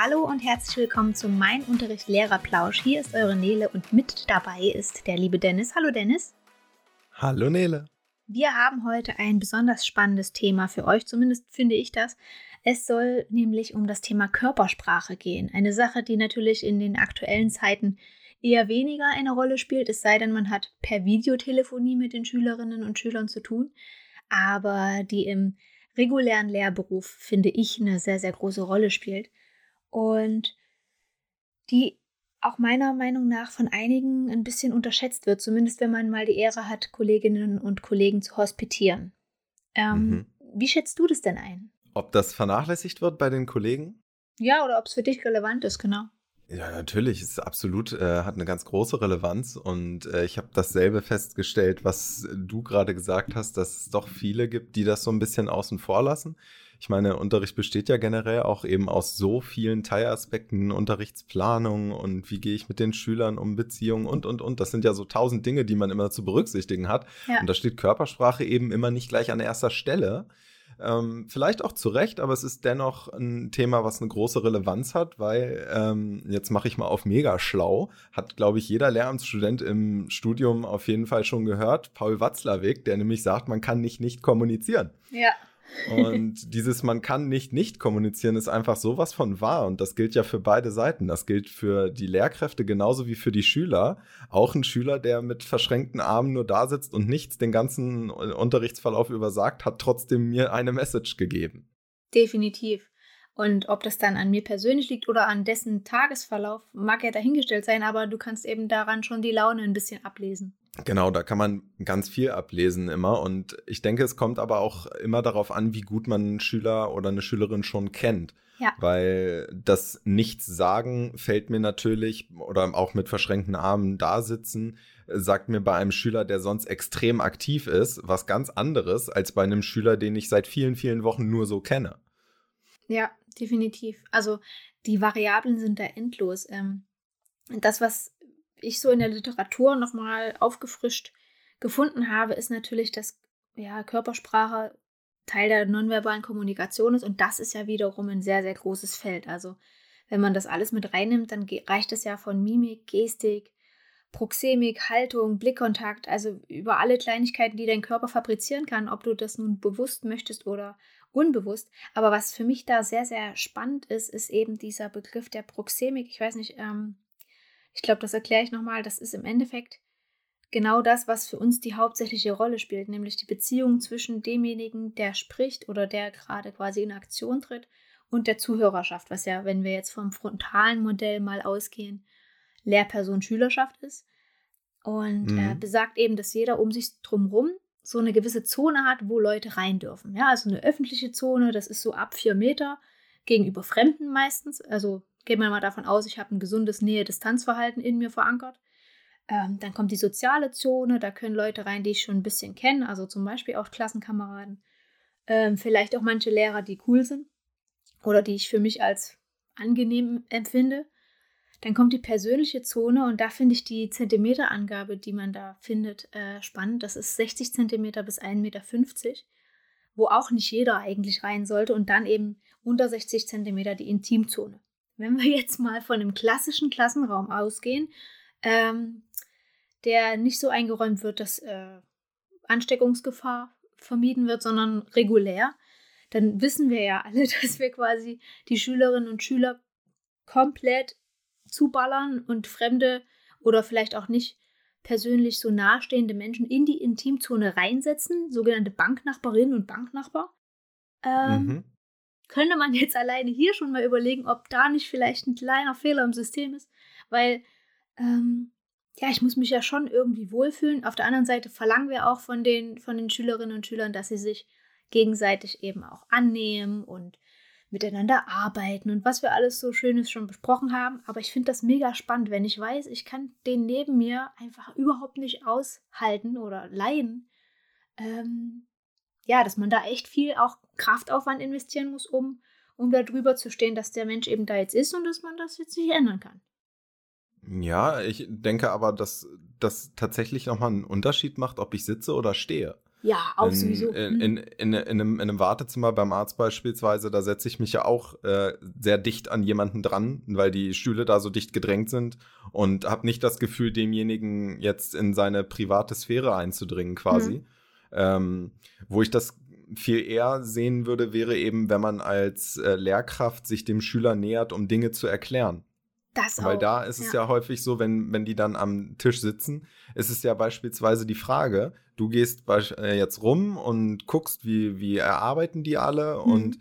Hallo und herzlich willkommen zu Mein Unterricht Lehrerplausch. Hier ist eure Nele und mit dabei ist der liebe Dennis. Hallo Dennis. Hallo Nele. Wir haben heute ein besonders spannendes Thema für euch, zumindest finde ich das. Es soll nämlich um das Thema Körpersprache gehen. Eine Sache, die natürlich in den aktuellen Zeiten eher weniger eine Rolle spielt, es sei denn, man hat per Videotelefonie mit den Schülerinnen und Schülern zu tun, aber die im regulären Lehrberuf, finde ich, eine sehr, sehr große Rolle spielt und die auch meiner Meinung nach von einigen ein bisschen unterschätzt wird, zumindest wenn man mal die Ehre hat, Kolleginnen und Kollegen zu hospitieren. Ähm, mhm. Wie schätzt du das denn ein? Ob das vernachlässigt wird bei den Kollegen? Ja, oder ob es für dich relevant ist, genau. Ja, natürlich, es ist absolut, äh, hat eine ganz große Relevanz und äh, ich habe dasselbe festgestellt, was du gerade gesagt hast, dass es doch viele gibt, die das so ein bisschen außen vor lassen. Ich meine, Unterricht besteht ja generell auch eben aus so vielen Teilaspekten, Unterrichtsplanung und wie gehe ich mit den Schülern um Beziehungen und, und, und. Das sind ja so tausend Dinge, die man immer zu berücksichtigen hat. Ja. Und da steht Körpersprache eben immer nicht gleich an erster Stelle. Ähm, vielleicht auch zu Recht, aber es ist dennoch ein Thema, was eine große Relevanz hat, weil ähm, jetzt mache ich mal auf mega schlau, hat, glaube ich, jeder Lehramtsstudent im Studium auf jeden Fall schon gehört, Paul Watzlawick, der nämlich sagt, man kann nicht nicht kommunizieren. Ja. Und dieses man kann nicht nicht kommunizieren ist einfach sowas von wahr und das gilt ja für beide Seiten. Das gilt für die Lehrkräfte genauso wie für die Schüler. Auch ein Schüler, der mit verschränkten Armen nur da sitzt und nichts den ganzen Unterrichtsverlauf übersagt, hat trotzdem mir eine Message gegeben. Definitiv. Und ob das dann an mir persönlich liegt oder an dessen Tagesverlauf, mag ja dahingestellt sein, aber du kannst eben daran schon die Laune ein bisschen ablesen. Genau, da kann man ganz viel ablesen immer. Und ich denke, es kommt aber auch immer darauf an, wie gut man einen Schüler oder eine Schülerin schon kennt. Ja. Weil das Nichts-Sagen fällt mir natürlich, oder auch mit verschränkten Armen da sitzen, sagt mir bei einem Schüler, der sonst extrem aktiv ist, was ganz anderes als bei einem Schüler, den ich seit vielen, vielen Wochen nur so kenne. Ja, definitiv. Also die Variablen sind da endlos. Ähm, das, was ich so in der Literatur nochmal aufgefrischt gefunden habe, ist natürlich, dass ja, Körpersprache Teil der nonverbalen Kommunikation ist und das ist ja wiederum ein sehr, sehr großes Feld. Also wenn man das alles mit reinnimmt, dann reicht es ja von Mimik, Gestik, Proxemik, Haltung, Blickkontakt, also über alle Kleinigkeiten, die dein Körper fabrizieren kann, ob du das nun bewusst möchtest oder unbewusst. Aber was für mich da sehr, sehr spannend ist, ist eben dieser Begriff der Proxemik. Ich weiß nicht, ähm, ich glaube, das erkläre ich nochmal. Das ist im Endeffekt genau das, was für uns die hauptsächliche Rolle spielt, nämlich die Beziehung zwischen demjenigen, der spricht oder der gerade quasi in Aktion tritt und der Zuhörerschaft, was ja, wenn wir jetzt vom frontalen Modell mal ausgehen, Lehrperson-Schülerschaft ist. Und mhm. äh, besagt eben, dass jeder um sich drumherum so eine gewisse Zone hat, wo Leute rein dürfen. Ja, also eine öffentliche Zone, das ist so ab vier Meter gegenüber Fremden meistens. Also gehen wir mal davon aus, ich habe ein gesundes Nähe-Distanzverhalten in mir verankert. Ähm, dann kommt die soziale Zone, da können Leute rein, die ich schon ein bisschen kenne, also zum Beispiel auch Klassenkameraden. Ähm, vielleicht auch manche Lehrer, die cool sind oder die ich für mich als angenehm empfinde. Dann kommt die persönliche Zone und da finde ich die Zentimeterangabe, die man da findet, äh, spannend. Das ist 60 Zentimeter bis 1,50 Meter, wo auch nicht jeder eigentlich rein sollte und dann eben unter 60 Zentimeter die Intimzone. Wenn wir jetzt mal von einem klassischen Klassenraum ausgehen, ähm, der nicht so eingeräumt wird, dass äh, Ansteckungsgefahr vermieden wird, sondern regulär, dann wissen wir ja alle, dass wir quasi die Schülerinnen und Schüler komplett zuballern und fremde oder vielleicht auch nicht persönlich so nahestehende Menschen in die Intimzone reinsetzen, sogenannte Banknachbarinnen und Banknachbar. Ähm, mhm könnte man jetzt alleine hier schon mal überlegen, ob da nicht vielleicht ein kleiner Fehler im System ist, weil ähm, ja, ich muss mich ja schon irgendwie wohlfühlen. Auf der anderen Seite verlangen wir auch von den, von den Schülerinnen und Schülern, dass sie sich gegenseitig eben auch annehmen und miteinander arbeiten und was wir alles so Schönes schon besprochen haben. Aber ich finde das mega spannend, wenn ich weiß, ich kann den neben mir einfach überhaupt nicht aushalten oder leiden. Ähm, ja, dass man da echt viel auch Kraftaufwand investieren muss, um, um da drüber zu stehen, dass der Mensch eben da jetzt ist und dass man das jetzt nicht ändern kann. Ja, ich denke aber, dass das tatsächlich nochmal einen Unterschied macht, ob ich sitze oder stehe. Ja, auch in, sowieso. In, Mhm. in, in, in, einem, in einem Wartezimmer beim Arzt beispielsweise, da setze ich mich ja auch äh, sehr dicht an jemanden dran, weil die Stühle da so dicht gedrängt sind und habe nicht das Gefühl, demjenigen jetzt in seine private Sphäre einzudringen quasi. Ähm, wo ich das viel eher sehen würde, wäre eben, wenn man als äh, Lehrkraft sich dem Schüler nähert, um Dinge zu erklären. das auch. Weil da ist es ja. häufig so, wenn, wenn die dann am Tisch sitzen, ist es ja beispielsweise die Frage, du gehst äh, jetzt rum und guckst, wie, wie erarbeiten die alle Mhm. und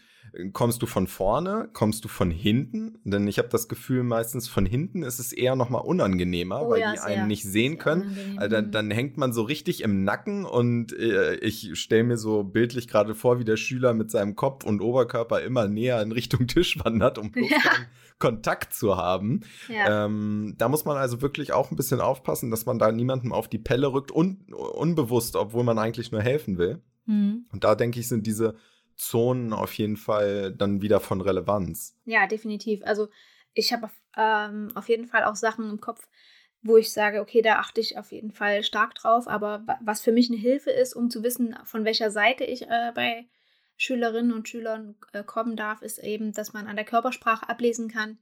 kommst du von vorne, kommst du von hinten? Denn ich habe das Gefühl, meistens von hinten ist es eher noch mal unangenehmer, Oh weil ja, die sehr. einen nicht sehen Sehr können. Also dann, Mhm. dann hängt man so richtig im Nacken und äh, ich stelle mir so bildlich gerade vor, wie der Schüler mit seinem Kopf und Oberkörper immer näher in Richtung Tisch wandert, um bloß Ja. keinen Kontakt zu haben. ja. Ähm, da muss man also wirklich auch ein bisschen aufpassen, dass man da niemandem auf die Pelle rückt, un unbewusst, obwohl man eigentlich nur helfen will. Mhm. Und da denke ich, sind diese Zonen auf jeden Fall dann wieder von Relevanz. Ja, definitiv. Also ich habe auf, ähm, auf jeden Fall auch Sachen im Kopf, wo ich sage, okay, da achte ich auf jeden Fall stark drauf. Aber wa- was für mich eine Hilfe ist, um zu wissen, von welcher Seite ich äh, bei Schülerinnen und Schülern äh, kommen darf, ist eben, dass man an der Körpersprache ablesen kann,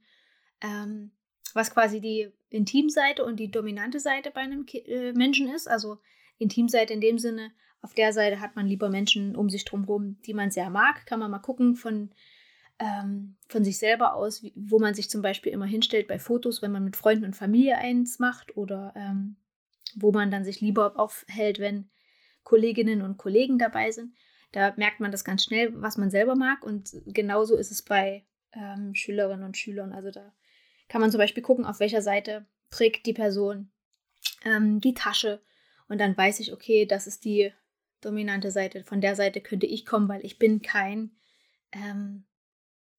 ähm, was quasi die Intimseite und die dominante Seite bei einem Ki äh, Menschen ist. Also Intimseite in dem Sinne, auf der Seite hat man lieber Menschen um sich drumherum, die man sehr mag. Kann man mal gucken von, ähm, von sich selber aus, wie, wo man sich zum Beispiel immer hinstellt bei Fotos, wenn man mit Freunden und Familie eins macht oder ähm, wo man dann sich lieber aufhält, wenn Kolleginnen und Kollegen dabei sind. Da merkt man das ganz schnell, was man selber mag. Und genauso ist es bei ähm, Schülerinnen und Schülern. Also da kann man zum Beispiel gucken, auf welcher Seite trägt die Person ähm, die Tasche. Und dann weiß ich, okay, das ist die dominante Seite. Von der Seite könnte ich kommen, weil ich bin kein ähm,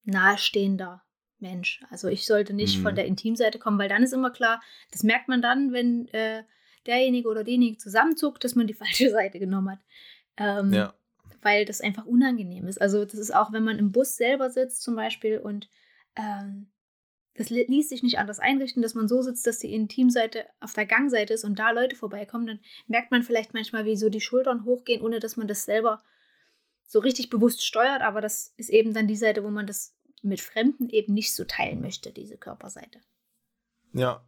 nahestehender Mensch. Also ich sollte nicht Mhm. von der Intimseite kommen, weil dann ist immer klar, das merkt man dann, wenn äh, derjenige oder diejenige zusammenzuckt, dass man die falsche Seite genommen hat. Ähm, Ja. Weil das einfach unangenehm ist. Also das ist auch, wenn man im Bus selber sitzt zum Beispiel und ähm, das li- ließ sich nicht anders einrichten, dass man so sitzt, dass die Intimseite auf der Gangseite ist und da Leute vorbeikommen, dann merkt man vielleicht manchmal, wie so die Schultern hochgehen, ohne dass man das selber so richtig bewusst steuert. Aber das ist eben dann die Seite, wo man das mit Fremden eben nicht so teilen möchte, diese Körperseite. Ja,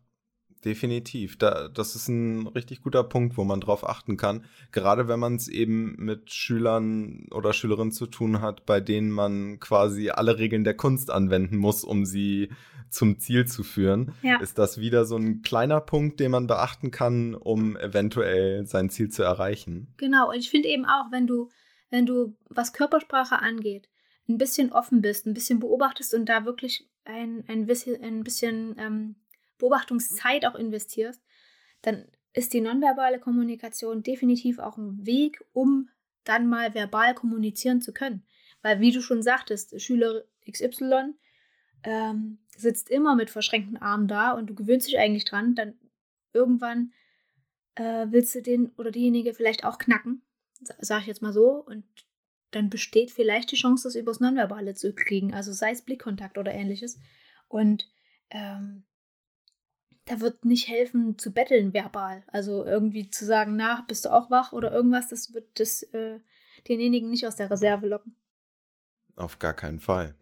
definitiv. Da, das ist ein richtig guter Punkt, wo man drauf achten kann. Gerade wenn man es eben mit Schülern oder Schülerinnen zu tun hat, bei denen man quasi alle Regeln der Kunst anwenden muss, um sie zum Ziel zu führen, Ja. ist das wieder so ein kleiner Punkt, den man beachten kann, um eventuell sein Ziel zu erreichen. Genau, und ich finde eben auch, wenn du, wenn du, was Körpersprache angeht, ein bisschen offen bist, ein bisschen beobachtest und da wirklich ein, ein bisschen, ein bisschen ähm, Beobachtungszeit auch investierst, dann ist die nonverbale Kommunikation definitiv auch ein Weg, um dann mal verbal kommunizieren zu können. Weil, wie du schon sagtest, Schüler XY ähm, sitzt immer mit verschränkten Armen da und du gewöhnst dich eigentlich dran, dann irgendwann äh, willst du den oder diejenige vielleicht auch knacken, sa- sag ich jetzt mal so, und dann besteht vielleicht die Chance, das übers Nonverbale zu kriegen, also sei es Blickkontakt oder ähnliches. Und ähm, da wird nicht helfen zu betteln verbal, also irgendwie zu sagen, na, bist du auch wach oder irgendwas, das wird das äh, denjenigen nicht aus der Reserve locken. Auf gar keinen Fall.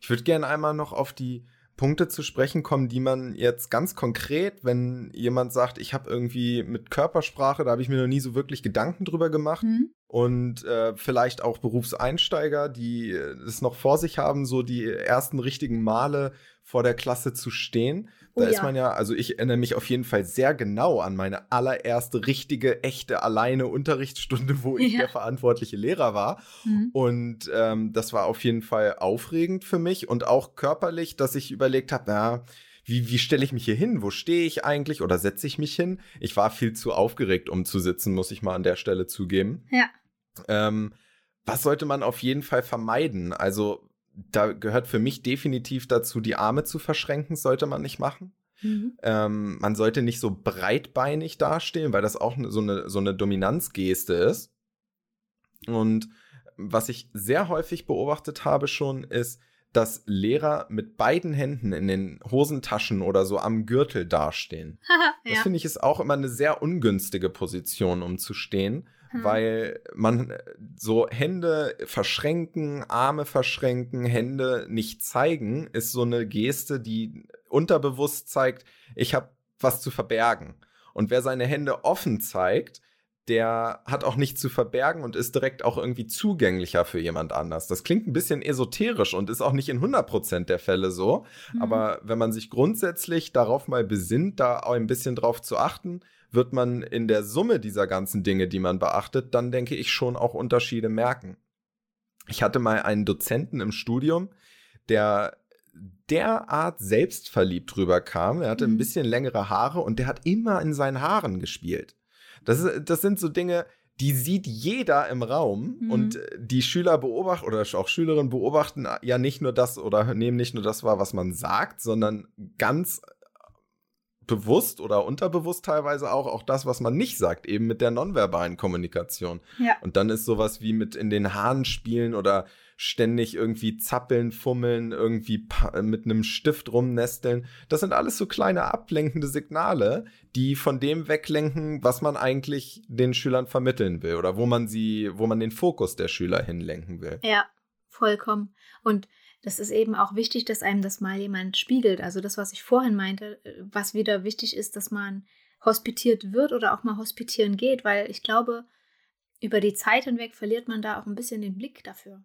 Ich würde gerne einmal noch auf die Punkte zu sprechen kommen, die man jetzt ganz konkret, wenn jemand sagt, ich habe irgendwie mit Körpersprache, da habe ich mir noch nie so wirklich Gedanken drüber gemacht. Hm? Und äh, vielleicht auch Berufseinsteiger, die äh, es noch vor sich haben, so die ersten richtigen Male vor der Klasse zu stehen. Oh Da ist ja. man ja, also ich erinnere mich auf jeden Fall sehr genau an meine allererste richtige, echte, alleine Unterrichtsstunde, wo ich Ja. der verantwortliche Lehrer war. Hm? Und ähm, das war auf jeden Fall aufregend für mich und auch körperlich, dass ich überlegt habe, na, wie, wie stelle ich mich hier hin? Wo stehe ich eigentlich oder setze ich mich hin? Ich war viel zu aufgeregt, um zu sitzen, muss ich mal an der Stelle zugeben. Ja. Ähm, was sollte man auf jeden Fall vermeiden? Also, da gehört für mich definitiv dazu, die Arme zu verschränken, sollte man nicht machen. Mhm. Ähm, man sollte nicht so breitbeinig dastehen, weil das auch so eine, so eine Dominanzgeste ist. Und was ich sehr häufig beobachtet habe schon, ist, dass Lehrer mit beiden Händen in den Hosentaschen oder so am Gürtel dastehen. Das ja. finde ich ist auch immer eine sehr ungünstige Position, um zu stehen, mhm. weil man äh, so Hände verschränken, Arme verschränken, Hände nicht zeigen, ist so eine Geste, die unterbewusst zeigt, ich habe was zu verbergen. Und wer seine Hände offen zeigt, der hat auch nichts zu verbergen und ist direkt auch irgendwie zugänglicher für jemand anders. Das klingt ein bisschen esoterisch und ist auch nicht in 100% der Fälle so. Mhm. Aber wenn man sich grundsätzlich darauf mal besinnt, da auch ein bisschen drauf zu achten, wird man in der Summe dieser ganzen Dinge, die man beachtet, dann denke ich schon auch Unterschiede merken. Ich hatte mal einen Dozenten im Studium, der derart selbstverliebt drüber kam. Er hatte mhm. ein bisschen längere Haare und der hat immer in seinen Haaren gespielt. Das, ist, das sind so Dinge, die sieht jeder im Raum mhm. und die Schüler beobachten oder auch Schülerinnen beobachten ja nicht nur das oder nehmen nicht nur das wahr, was man sagt, sondern ganz bewusst oder unterbewusst teilweise auch, auch das, was man nicht sagt, eben mit der nonverbalen Kommunikation. Ja. Und dann ist sowas wie mit in den Haaren spielen oder ständig irgendwie zappeln, fummeln, irgendwie mit einem Stift rumnesteln. Das sind alles so kleine ablenkende Signale, die von dem weglenken, was man eigentlich den Schülern vermitteln will oder wo man sie, wo man den Fokus der Schüler hinlenken will. Ja, vollkommen. Und das ist eben auch wichtig, dass einem das mal jemand spiegelt. Also das, was ich vorhin meinte, äh, was wieder wichtig ist, dass man hospitiert wird oder auch mal hospitieren geht, weil ich glaube, über die Zeit hinweg verliert man da auch ein bisschen den Blick dafür.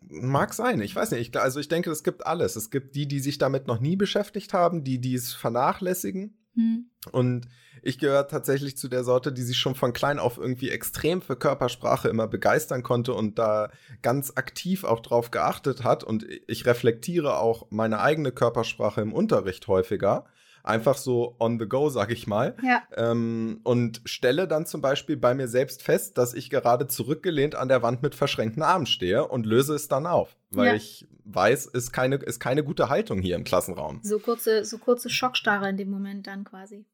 Mag sein, ich weiß nicht. Ich, also ich denke, es gibt alles. Es gibt die, die sich damit noch nie beschäftigt haben, die, die es vernachlässigen. Hm. Und ich gehöre tatsächlich zu der Sorte, die sich schon von klein auf irgendwie extrem für Körpersprache immer begeistern konnte und da ganz aktiv auch drauf geachtet hat. Und ich reflektiere auch meine eigene Körpersprache im Unterricht häufiger. Einfach so on the go, sag ich mal. Ja. Ähm, und stelle dann zum Beispiel bei mir selbst fest, dass ich gerade zurückgelehnt an der Wand mit verschränkten Armen stehe und löse es dann auf. Weil ja. ich weiß, ist keine, ist keine gute Haltung hier im Klassenraum. So kurze, so kurze Schockstarre in dem Moment dann quasi.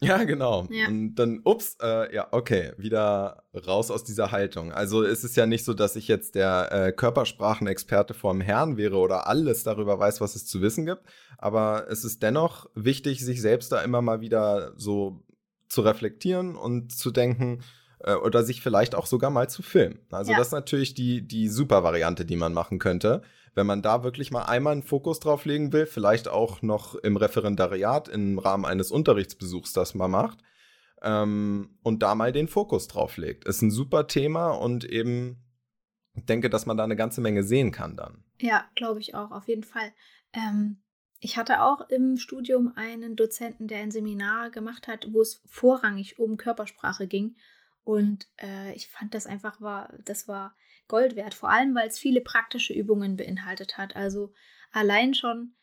Ja, genau. Ja. Und dann, ups, äh, ja, okay, wieder raus aus dieser Haltung. Also es ist ja nicht so, dass ich jetzt der äh, Körpersprachenexperte vorm Herrn wäre oder alles darüber weiß, was es zu wissen gibt. Aber es ist dennoch wichtig, sich selbst da immer mal wieder so zu reflektieren und zu denken, äh, oder sich vielleicht auch sogar mal zu filmen. Also ja. das ist natürlich die, die super Variante, die man machen könnte wenn man da wirklich mal einmal einen Fokus drauf legen will, vielleicht auch noch im Referendariat im Rahmen eines Unterrichtsbesuchs das mal macht ähm, und da mal den Fokus drauf legt. Ist ein super Thema und eben denke, dass man da eine ganze Menge sehen kann dann. Ja, glaube ich auch, auf jeden Fall. Ähm, ich hatte auch im Studium einen Dozenten, der ein Seminar gemacht hat, wo es vorrangig um Körpersprache ging. Und äh, ich fand das einfach war, das war Gold wert, vor allem weil es viele praktische Übungen beinhaltet hat. Also allein schon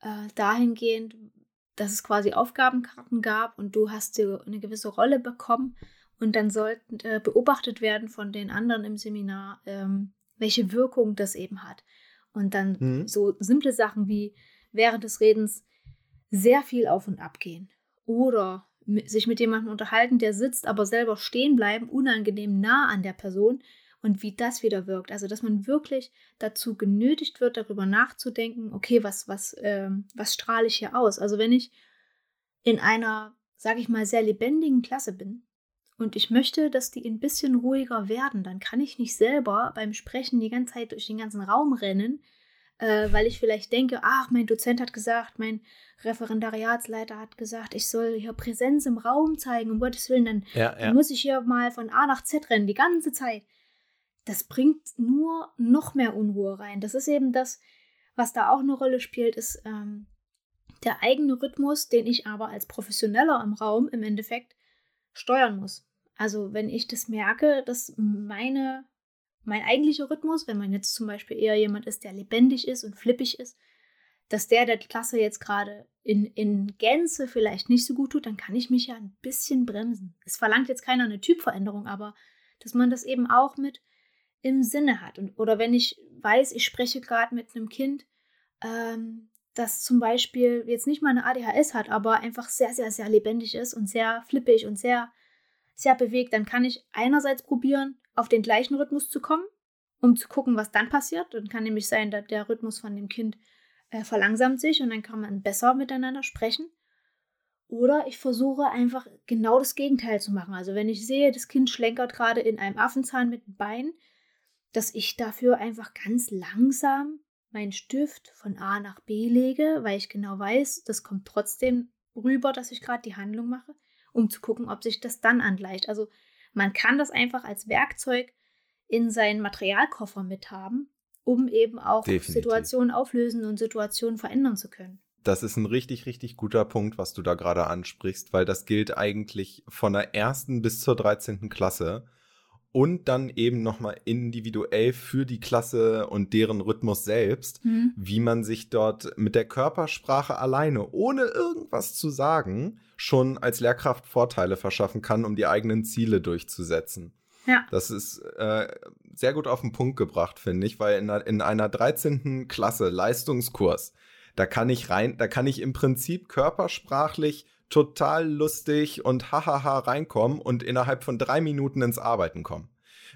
äh, dahingehend, dass es quasi Aufgabenkarten gab und du hast dir eine gewisse Rolle bekommen und dann sollten äh, beobachtet werden von den anderen im Seminar, ähm, welche Wirkung das eben hat. Und dann mhm. so simple Sachen wie während des Redens sehr viel auf und ab gehen oder sich mit jemandem unterhalten, der sitzt, aber selber stehen bleiben, unangenehm nah an der Person und wie das wieder wirkt. Also, dass man wirklich dazu genötigt wird, darüber nachzudenken, okay, was, was, äh, was strahle ich hier aus? Also, wenn ich in einer, sage ich mal, sehr lebendigen Klasse bin und ich möchte, dass die ein bisschen ruhiger werden, dann kann ich nicht selber beim Sprechen die ganze Zeit durch den ganzen Raum rennen, äh, weil ich vielleicht denke, ach, mein Dozent hat gesagt, mein Referendariatsleiter hat gesagt, ich soll hier Präsenz im Raum zeigen, um Gottes Willen, dann, ja, ja. dann muss ich hier mal von A nach Z rennen, die ganze Zeit das bringt nur noch mehr Unruhe rein. Das ist eben das, was da auch eine Rolle spielt, ist ähm, der eigene Rhythmus, den ich aber als Professioneller im Raum im Endeffekt steuern muss. Also wenn ich das merke, dass meine, mein eigentlicher Rhythmus, wenn man jetzt zum Beispiel eher jemand ist, der lebendig ist und flippig ist, dass der der Klasse jetzt gerade in, in Gänze vielleicht nicht so gut tut, dann kann ich mich ja ein bisschen bremsen. Es verlangt jetzt keiner eine Typveränderung, aber dass man das eben auch mit im Sinne hat. Und, oder wenn ich weiß, ich spreche gerade mit einem Kind, ähm, das zum Beispiel jetzt nicht mal eine ADHS hat, aber einfach sehr, sehr, sehr lebendig ist und sehr flippig und sehr, sehr bewegt, dann kann ich einerseits probieren, auf den gleichen Rhythmus zu kommen, um zu gucken, was dann passiert. Dann kann nämlich sein, dass der Rhythmus von dem Kind äh, verlangsamt sich und dann kann man besser miteinander sprechen. Oder ich versuche einfach genau das Gegenteil zu machen. Also wenn ich sehe, das Kind schlenkert gerade in einem Affenzahn mit dem Bein, dass ich dafür einfach ganz langsam meinen Stift von A nach B lege, weil ich genau weiß, das kommt trotzdem rüber, dass ich gerade die Handlung mache, um zu gucken, ob sich das dann angleicht. Also man kann das einfach als Werkzeug in seinen Materialkoffer mithaben, um eben auch Definitiv. Situationen auflösen und Situationen verändern zu können. Das ist ein richtig, richtig guter Punkt, was du da gerade ansprichst, weil das gilt eigentlich von der ersten bis zur 13. Klasse und dann eben nochmal individuell für die Klasse und deren Rhythmus selbst, mhm. wie man sich dort mit der Körpersprache alleine, ohne irgendwas zu sagen, schon als Lehrkraft Vorteile verschaffen kann, um die eigenen Ziele durchzusetzen. Ja. Das ist äh, sehr gut auf den Punkt gebracht, finde ich, weil in einer, in einer 13. Klasse Leistungskurs da kann ich rein, da kann ich im Prinzip körpersprachlich total lustig und hahaha reinkommen und innerhalb von drei Minuten ins Arbeiten kommen.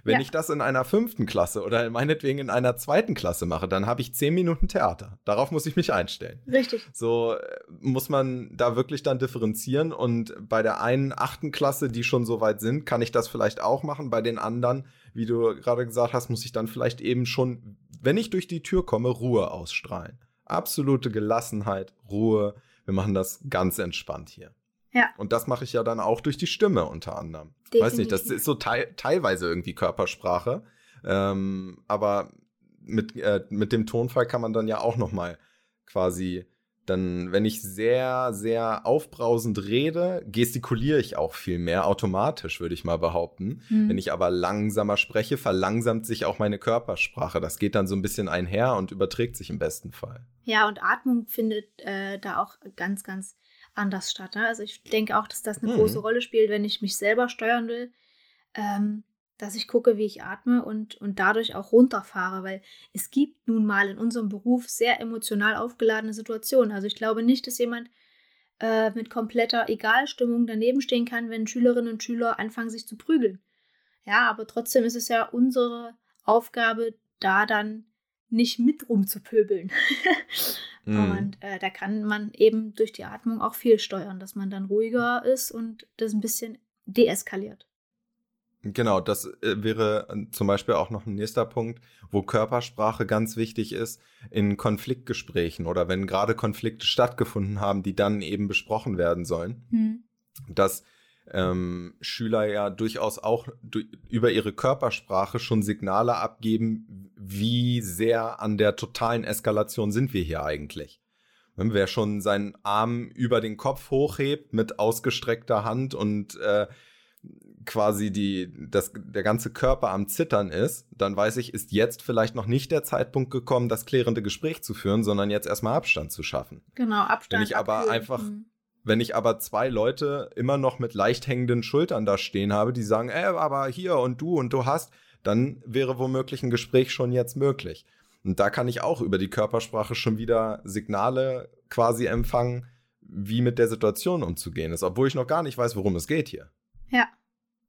Wenn ja. ich das in einer fünften Klasse oder meinetwegen in einer zweiten Klasse mache, dann habe ich zehn Minuten Theater. Darauf muss ich mich einstellen. Richtig. So äh, muss man da wirklich dann differenzieren. Und bei der einen achten Klasse, die schon so weit sind, kann ich das vielleicht auch machen. Bei den anderen, wie du gerade gesagt hast, muss ich dann vielleicht eben schon, wenn ich durch die Tür komme, Ruhe ausstrahlen absolute Gelassenheit, Ruhe. Wir machen das ganz entspannt hier. Ja. Und das mache ich ja dann auch durch die Stimme unter anderem. Definitiv. Weiß nicht, das ist so te teilweise irgendwie Körpersprache. Ähm, aber mit, äh, mit dem Tonfall kann man dann ja auch noch mal quasi dann, wenn ich sehr, sehr aufbrausend rede, gestikuliere ich auch viel mehr automatisch, würde ich mal behaupten. Mhm. Wenn ich aber langsamer spreche, verlangsamt sich auch meine Körpersprache. Das geht dann so ein bisschen einher und überträgt sich im besten Fall. Ja, und Atmung findet äh, da auch ganz, ganz anders statt. Ne? Also ich denke auch, dass das eine mhm. große Rolle spielt, wenn ich mich selber steuern will. Ähm, dass ich gucke, wie ich atme und, und dadurch auch runterfahre, weil es gibt nun mal in unserem Beruf sehr emotional aufgeladene Situationen. Also ich glaube nicht, dass jemand äh, mit kompletter Egalstimmung daneben stehen kann, wenn Schülerinnen und Schüler anfangen, sich zu prügeln. Ja, aber trotzdem ist es ja unsere Aufgabe, da dann nicht mit rumzupöbeln. mm. Und äh, da kann man eben durch die Atmung auch viel steuern, dass man dann ruhiger ist und das ein bisschen deeskaliert. Genau, das äh, wäre äh, zum Beispiel auch noch ein nächster Punkt, wo Körpersprache ganz wichtig ist in Konfliktgesprächen oder wenn gerade Konflikte stattgefunden haben, die dann eben besprochen werden sollen, mhm. dass ähm, Schüler ja durchaus auch über ihre Körpersprache schon Signale abgeben, wie sehr an der totalen Eskalation sind wir hier eigentlich. Wer schon seinen Arm über den Kopf hochhebt mit ausgestreckter Hand und äh, quasi die, das, der ganze Körper am Zittern ist, dann weiß ich, ist jetzt vielleicht noch nicht der Zeitpunkt gekommen, das klärende Gespräch zu führen, sondern jetzt erstmal Abstand zu schaffen. Genau, Abstand. Wenn ich aber abkühlen. einfach, mhm. wenn ich aber zwei Leute immer noch mit leicht hängenden Schultern da stehen habe, die sagen, ey, aber hier und du und du hast, dann wäre womöglich ein Gespräch schon jetzt möglich. Und da kann ich auch über die Körpersprache schon wieder Signale quasi empfangen, wie mit der Situation umzugehen ist, obwohl ich noch gar nicht weiß, worum es geht hier. Ja.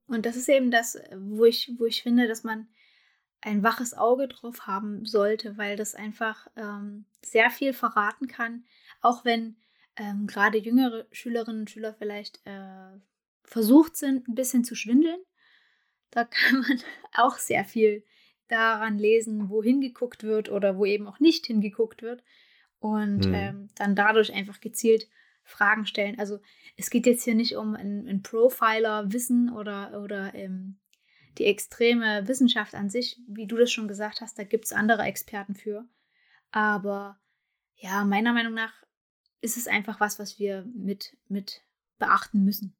Und das ist eben das, wo ich, wo ich finde, dass man ein waches Auge drauf haben sollte, weil das einfach ähm, sehr viel verraten kann, auch wenn ähm, gerade jüngere Schülerinnen und Schüler vielleicht äh, versucht sind, ein bisschen zu schwindeln. Da kann man auch sehr viel daran lesen, wo hingeguckt wird oder wo eben auch nicht hingeguckt wird. Und hm. ähm, dann dadurch einfach gezielt Fragen stellen. Also es geht jetzt hier nicht um ein, ein Profiler-Wissen oder, oder ähm, die extreme Wissenschaft an sich, wie du das schon gesagt hast, da gibt es andere Experten für. Aber ja, meiner Meinung nach ist es einfach was, was wir mit, mit beachten müssen.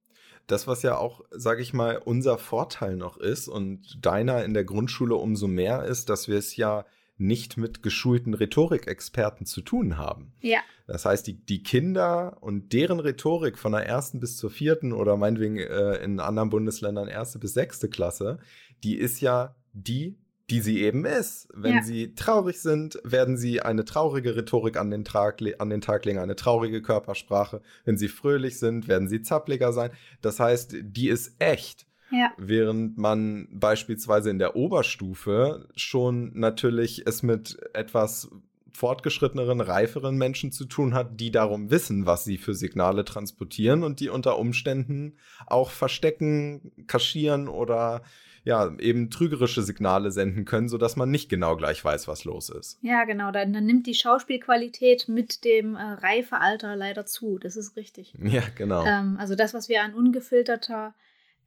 Das, was ja auch, sage ich mal, unser Vorteil noch ist und deiner in der Grundschule umso mehr ist, dass wir es ja nicht mit geschulten Rhetorikexperten zu tun haben. Ja. Das heißt, die, die Kinder und deren Rhetorik von der ersten bis zur vierten oder meinetwegen äh, in anderen Bundesländern erste bis sechste Klasse, die ist ja die, die sie eben ist. Wenn ja. sie traurig sind, werden sie eine traurige Rhetorik an den, Tag, an den Tag legen, eine traurige Körpersprache. Wenn sie fröhlich sind, werden sie zappliger sein. Das heißt, die ist echt. Ja. Während man beispielsweise in der Oberstufe schon natürlich es mit etwas fortgeschritteneren, reiferen Menschen zu tun hat, die darum wissen, was sie für Signale transportieren und die unter Umständen auch verstecken, kaschieren oder ja, eben trügerische Signale senden können, sodass man nicht genau gleich weiß, was los ist. Ja, genau. Dann, dann nimmt die Schauspielqualität mit dem äh, Reifealter leider zu. Das ist richtig. Ja, genau. Ähm, also das, was wir an ungefilterter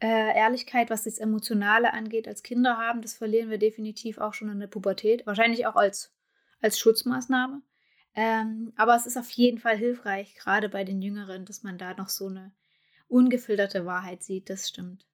äh, Ehrlichkeit, was das Emotionale angeht, als Kinder haben, das verlieren wir definitiv auch schon in der Pubertät. Wahrscheinlich auch als, als Schutzmaßnahme. Ähm, aber es ist auf jeden Fall hilfreich, gerade bei den Jüngeren, dass man da noch so eine ungefilterte Wahrheit sieht. Das stimmt.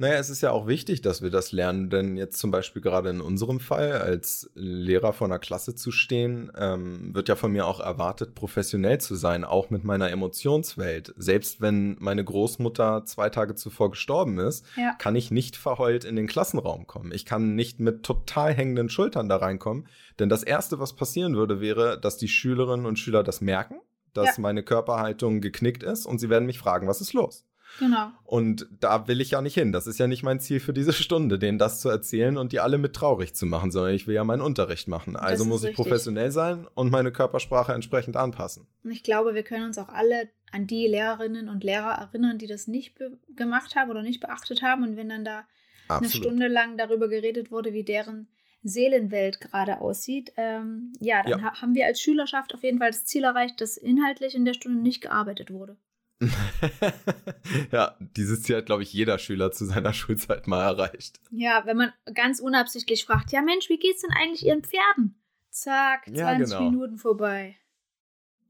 Naja, es ist ja auch wichtig, dass wir das lernen, denn jetzt zum Beispiel gerade in unserem Fall, als Lehrer vor einer Klasse zu stehen, ähm, wird ja von mir auch erwartet, professionell zu sein, auch mit meiner Emotionswelt. Selbst wenn meine Großmutter zwei Tage zuvor gestorben ist, ja. kann ich nicht verheult in den Klassenraum kommen. Ich kann nicht mit total hängenden Schultern da reinkommen, denn das Erste, was passieren würde, wäre, dass die Schülerinnen und Schüler das merken, dass ja. meine Körperhaltung geknickt ist und sie werden mich fragen, was ist los? Genau. Und da will ich ja nicht hin. Das ist ja nicht mein Ziel für diese Stunde, denen das zu erzählen und die alle mit traurig zu machen, sondern ich will ja meinen Unterricht machen. Also muss ich richtig. professionell sein und meine Körpersprache entsprechend anpassen. Und ich glaube, wir können uns auch alle an die Lehrerinnen und Lehrer erinnern, die das nicht gemacht haben oder nicht beachtet haben. Und wenn dann da Absolut. eine Stunde lang darüber geredet wurde, wie deren Seelenwelt gerade aussieht, ähm, ja, dann ja. Ha haben wir als Schülerschaft auf jeden Fall das Ziel erreicht, dass inhaltlich in der Stunde nicht gearbeitet wurde. ja, dieses Ziel hat, glaube ich, jeder Schüler zu seiner Schulzeit mal erreicht. Ja, wenn man ganz unabsichtlich fragt, ja Mensch, wie geht's denn eigentlich Ihren Pferden? Zack, 20 ja, genau. Minuten vorbei.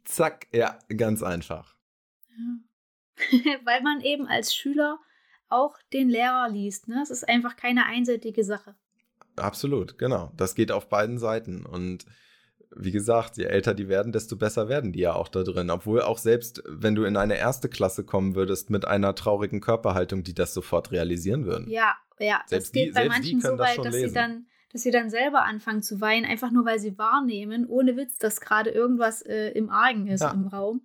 Zack, ja, ganz einfach. Ja. Weil man eben als Schüler auch den Lehrer liest. Ne? Es ist einfach keine einseitige Sache. Absolut, genau. Das geht auf beiden Seiten. Und wie gesagt, je älter die werden, desto besser werden die ja auch da drin. Obwohl auch selbst, wenn du in eine erste Klasse kommen würdest mit einer traurigen Körperhaltung, die das sofort realisieren würden. Ja, ja. Selbst das geht die, bei manchen so weit, das dass lesen. sie dann dass sie dann selber anfangen zu weinen, einfach nur weil sie wahrnehmen, ohne Witz, dass gerade irgendwas äh, im Argen ist ja. im Raum.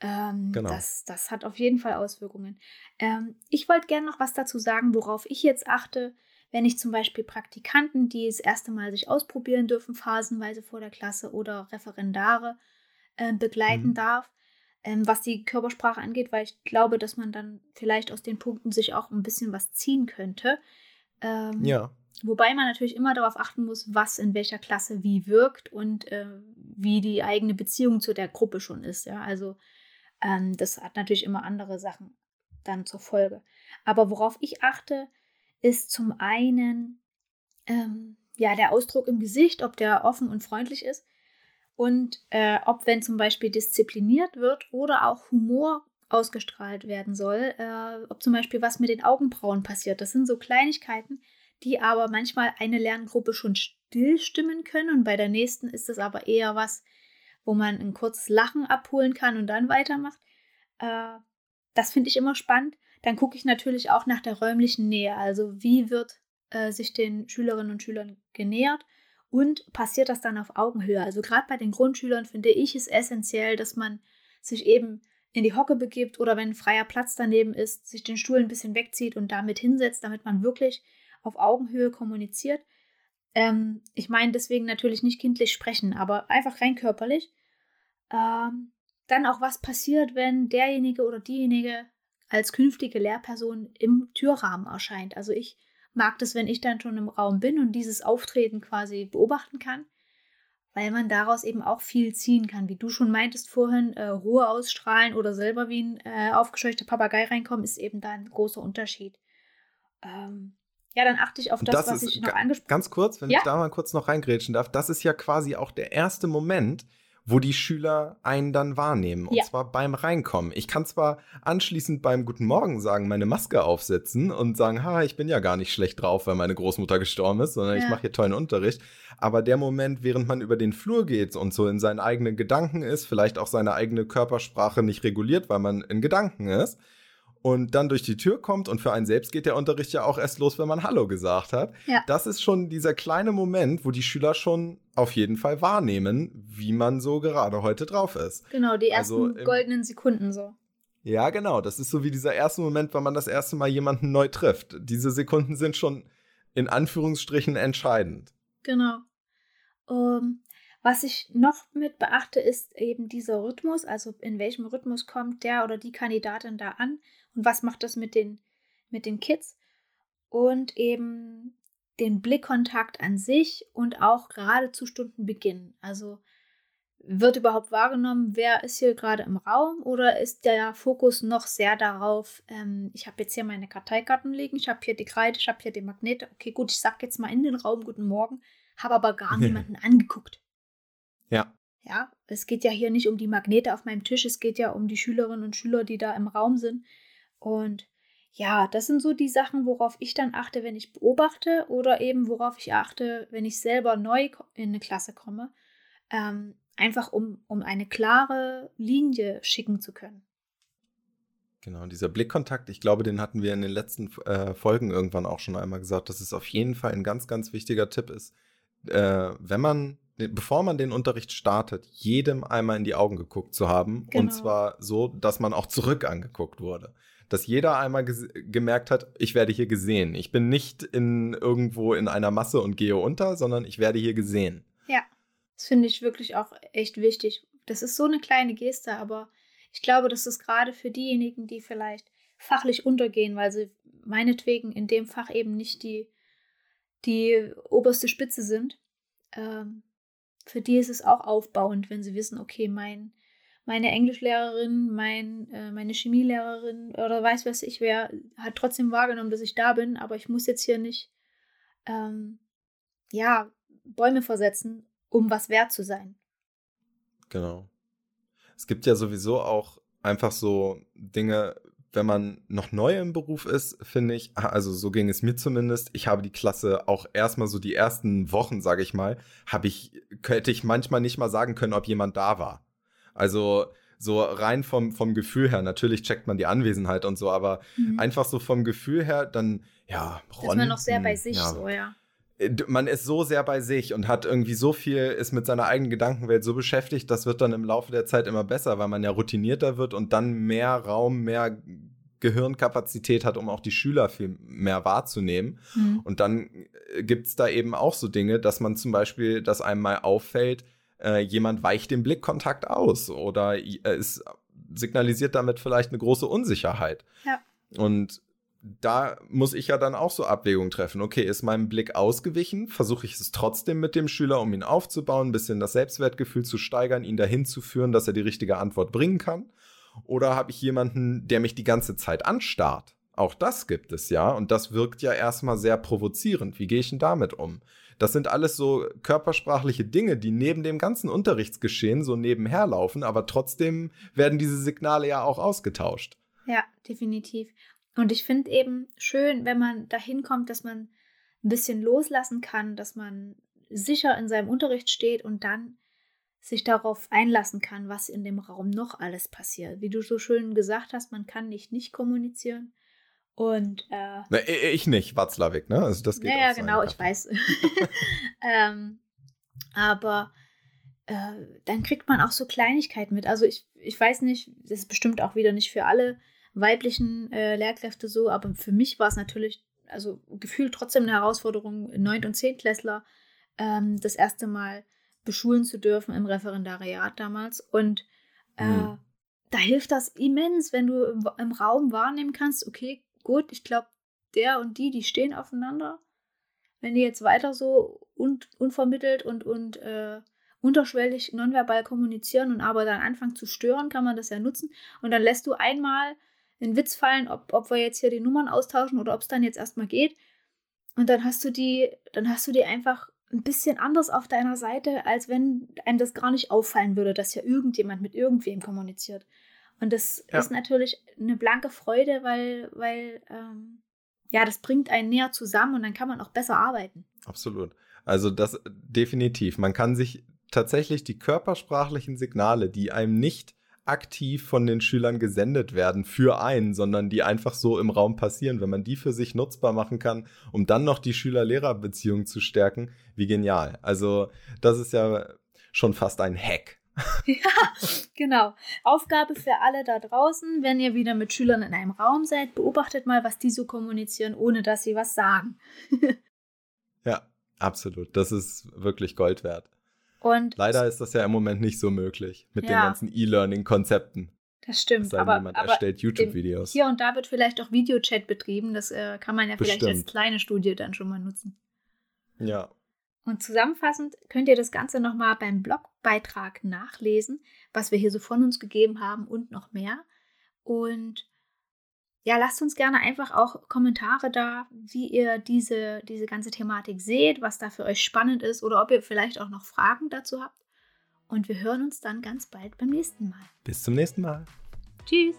Ähm, genau. das, das hat auf jeden Fall Auswirkungen. Ähm, ich wollte gerne noch was dazu sagen, worauf ich jetzt achte, wenn ich zum Beispiel Praktikanten, die das erste Mal sich ausprobieren dürfen, phasenweise vor der Klasse oder Referendare äh, begleiten mhm. darf, ähm, was die Körpersprache angeht, weil ich glaube, dass man dann vielleicht aus den Punkten sich auch ein bisschen was ziehen könnte. Ähm, ja. Wobei man natürlich immer darauf achten muss, was in welcher Klasse wie wirkt und äh, wie die eigene Beziehung zu der Gruppe schon ist. Ja, also ähm, das hat natürlich immer andere Sachen dann zur Folge. Aber worauf ich achte, ist zum einen ähm, ja der Ausdruck im Gesicht, ob der offen und freundlich ist und äh, ob wenn zum Beispiel diszipliniert wird oder auch Humor ausgestrahlt werden soll, äh, ob zum Beispiel was mit den Augenbrauen passiert. Das sind so Kleinigkeiten, die aber manchmal eine Lerngruppe schon stillstimmen können und bei der nächsten ist es aber eher was, wo man ein kurzes Lachen abholen kann und dann weitermacht. Äh, das finde ich immer spannend. Dann gucke ich natürlich auch nach der räumlichen Nähe. Also wie wird äh, sich den Schülerinnen und Schülern genähert und passiert das dann auf Augenhöhe? Also gerade bei den Grundschülern finde ich es essentiell, dass man sich eben in die Hocke begibt oder wenn freier Platz daneben ist, sich den Stuhl ein bisschen wegzieht und damit hinsetzt, damit man wirklich auf Augenhöhe kommuniziert. Ähm, ich meine deswegen natürlich nicht kindlich sprechen, aber einfach rein körperlich. Ähm, dann auch, was passiert, wenn derjenige oder diejenige als künftige Lehrperson im Türrahmen erscheint. Also ich mag das, wenn ich dann schon im Raum bin und dieses Auftreten quasi beobachten kann, weil man daraus eben auch viel ziehen kann. Wie du schon meintest vorhin, äh, Ruhe ausstrahlen oder selber wie ein äh, aufgescheuchter Papagei reinkommen, ist eben da ein großer Unterschied. Ähm, ja, dann achte ich auf das, das was ich noch angesprochen habe. Ganz kurz, wenn ja? ich da mal kurz noch reingrätschen darf, das ist ja quasi auch der erste Moment, wo die Schüler einen dann wahrnehmen. Und ja. zwar beim Reinkommen. Ich kann zwar anschließend beim Guten Morgen sagen, meine Maske aufsetzen und sagen, ha, ich bin ja gar nicht schlecht drauf, weil meine Großmutter gestorben ist, sondern ja. ich mache hier tollen Unterricht. Aber der Moment, während man über den Flur geht und so in seinen eigenen Gedanken ist, vielleicht auch seine eigene Körpersprache nicht reguliert, weil man in Gedanken ist, und dann durch die Tür kommt und für einen selbst geht der Unterricht ja auch erst los, wenn man Hallo gesagt hat. Ja. Das ist schon dieser kleine Moment, wo die Schüler schon auf jeden Fall wahrnehmen, wie man so gerade heute drauf ist. Genau, die ersten also, goldenen Sekunden so. Ja, genau. Das ist so wie dieser erste Moment, wenn man das erste Mal jemanden neu trifft. Diese Sekunden sind schon in Anführungsstrichen entscheidend. Genau. Um, Was ich noch mit beachte, ist eben dieser Rhythmus, also in welchem Rhythmus kommt der oder die Kandidatin da an und was macht das mit den, mit den Kids und eben den Blickkontakt an sich und auch gerade zu Stundenbeginn. Also wird überhaupt wahrgenommen, wer ist hier gerade im Raum oder ist der Fokus noch sehr darauf, ähm, ich habe jetzt hier meine Karteikarten liegen, ich habe hier die Kreide, ich habe hier die Magnete, okay gut, ich sage jetzt mal in den Raum guten Morgen, habe aber gar niemanden angeguckt. Ja. Ja, es geht ja hier nicht um die Magnete auf meinem Tisch, es geht ja um die Schülerinnen und Schüler, die da im Raum sind. Und ja, das sind so die Sachen, worauf ich dann achte, wenn ich beobachte oder eben worauf ich achte, wenn ich selber neu in eine Klasse komme. Ähm, einfach um, um eine klare Linie schicken zu können. Genau, dieser Blickkontakt, ich glaube, den hatten wir in den letzten äh, Folgen irgendwann auch schon einmal gesagt, dass es auf jeden Fall ein ganz, ganz wichtiger Tipp ist, äh, wenn man, bevor man den Unterricht startet, jedem einmal in die Augen geguckt zu haben. Genau. Und zwar so, dass man auch zurück angeguckt wurde. Dass jeder einmal gemerkt hat, ich werde hier gesehen. Ich bin nicht in irgendwo in einer Masse und gehe unter, sondern ich werde hier gesehen. Ja. Das finde ich wirklich auch echt wichtig. Das ist so eine kleine Geste, aber ich glaube, das ist gerade für diejenigen, die vielleicht fachlich untergehen, weil sie meinetwegen in dem Fach eben nicht die, die oberste Spitze sind. Ähm, für die ist es auch aufbauend, wenn sie wissen, okay, mein, meine Englischlehrerin, mein, äh, meine Chemielehrerin oder weiß was ich wer, hat trotzdem wahrgenommen, dass ich da bin, aber ich muss jetzt hier nicht ähm, ja, Bäume versetzen, um was wert zu sein. Genau. Es gibt ja sowieso auch einfach so Dinge, wenn man noch neu im Beruf ist, finde ich, also so ging es mir zumindest, ich habe die Klasse auch erstmal so die ersten Wochen, sage ich mal, habe ich, hätte ich manchmal nicht mal sagen können, ob jemand da war. Also so rein vom, vom Gefühl her, natürlich checkt man die Anwesenheit und so, aber mhm. einfach so vom Gefühl her, dann, ja, Ron, Ist man noch sehr bei sich ja, so, ja. Äh, man ist so sehr bei sich und hat irgendwie so viel, ist mit seiner eigenen Gedankenwelt so beschäftigt, das wird dann im Laufe der Zeit immer besser, weil man ja routinierter wird und dann mehr Raum, mehr Gehirnkapazität hat, um auch die Schüler viel mehr wahrzunehmen. Mhm. Und dann äh, gibt es da eben auch so Dinge, dass man zum Beispiel, dass einem mal auffällt, äh, jemand weicht den Blickkontakt aus oder äh, ist, signalisiert damit vielleicht eine große Unsicherheit. Ja. Und da muss ich ja dann auch so Abwägungen treffen. Okay, ist mein Blick ausgewichen? Versuche ich es trotzdem mit dem Schüler, um ihn aufzubauen, ein bisschen das Selbstwertgefühl zu steigern, ihn dahin zu führen, dass er die richtige Antwort bringen kann? Oder habe ich jemanden, der mich die ganze Zeit anstarrt? Auch das gibt es ja und das wirkt ja erstmal sehr provozierend. Wie gehe ich denn damit um? Das sind alles so körpersprachliche Dinge, die neben dem ganzen Unterrichtsgeschehen so nebenher laufen, aber trotzdem werden diese Signale ja auch ausgetauscht. Ja, definitiv. Und ich finde eben schön, wenn man dahin kommt, dass man ein bisschen loslassen kann, dass man sicher in seinem Unterricht steht und dann sich darauf einlassen kann, was in dem Raum noch alles passiert. Wie du so schön gesagt hast, man kann nicht nicht kommunizieren. Und äh, Na, ich nicht, Watzlawick, ne? Also das geht Ja, ja, genau, ich weiß. ähm, aber äh, dann kriegt man auch so Kleinigkeiten mit. Also ich, ich weiß nicht, das ist bestimmt auch wieder nicht für alle weiblichen äh, Lehrkräfte so, aber für mich war es natürlich, also gefühlt trotzdem eine Herausforderung, 9. und 10. Klässler ähm, das erste Mal beschulen zu dürfen im Referendariat damals. Und mhm. da hilft das immens, wenn du im, im Raum wahrnehmen kannst, okay, gut, ich glaube, der und die, die stehen aufeinander. Wenn die jetzt weiter so un unvermittelt und, und äh, unterschwellig nonverbal kommunizieren und aber dann anfangen zu stören, kann man das ja nutzen. Und dann lässt du einmal einen Witz fallen, ob, ob wir jetzt hier die Nummern austauschen oder ob es dann jetzt erstmal geht. Und dann hast du die, dann hast du die einfach ein bisschen anders auf deiner Seite, als wenn einem das gar nicht auffallen würde, dass ja irgendjemand mit irgendwem kommuniziert. Und das ja. ist natürlich eine blanke Freude, weil, weil ähm, ja, das bringt einen näher zusammen und dann kann man auch besser arbeiten. Absolut. Also das definitiv. Man kann sich tatsächlich die körpersprachlichen Signale, die einem nicht aktiv von den Schülern gesendet werden für einen, sondern die einfach so im Raum passieren. Wenn man die für sich nutzbar machen kann, um dann noch die Schüler-Lehrer-Beziehung zu stärken, wie genial. Also das ist ja schon fast ein Hack. Ja, genau. Aufgabe für alle da draußen, wenn ihr wieder mit Schülern in einem Raum seid, beobachtet mal, was die so kommunizieren, ohne dass sie was sagen. ja, absolut. Das ist wirklich Gold wert. Und Leider ist das ja im Moment nicht so möglich mit den Ja. ganzen E-Learning-Konzepten. das stimmt. denn, Aber, jemand aber erstellt YouTube-Videos. hier und da wird vielleicht auch Videochat betrieben. Das äh, kann man ja vielleicht als Bestimmt. kleine Studie dann schon mal nutzen. Ja. Und zusammenfassend könnt ihr das Ganze nochmal beim Blogbeitrag nachlesen, was wir hier so von uns gegeben haben und noch mehr. Und ja, lasst uns gerne einfach auch Kommentare da, wie ihr diese, diese ganze Thematik seht, was da für euch spannend ist oder ob ihr vielleicht auch noch Fragen dazu habt. Und wir hören uns dann ganz bald beim nächsten Mal. Bis zum nächsten Mal. Tschüss!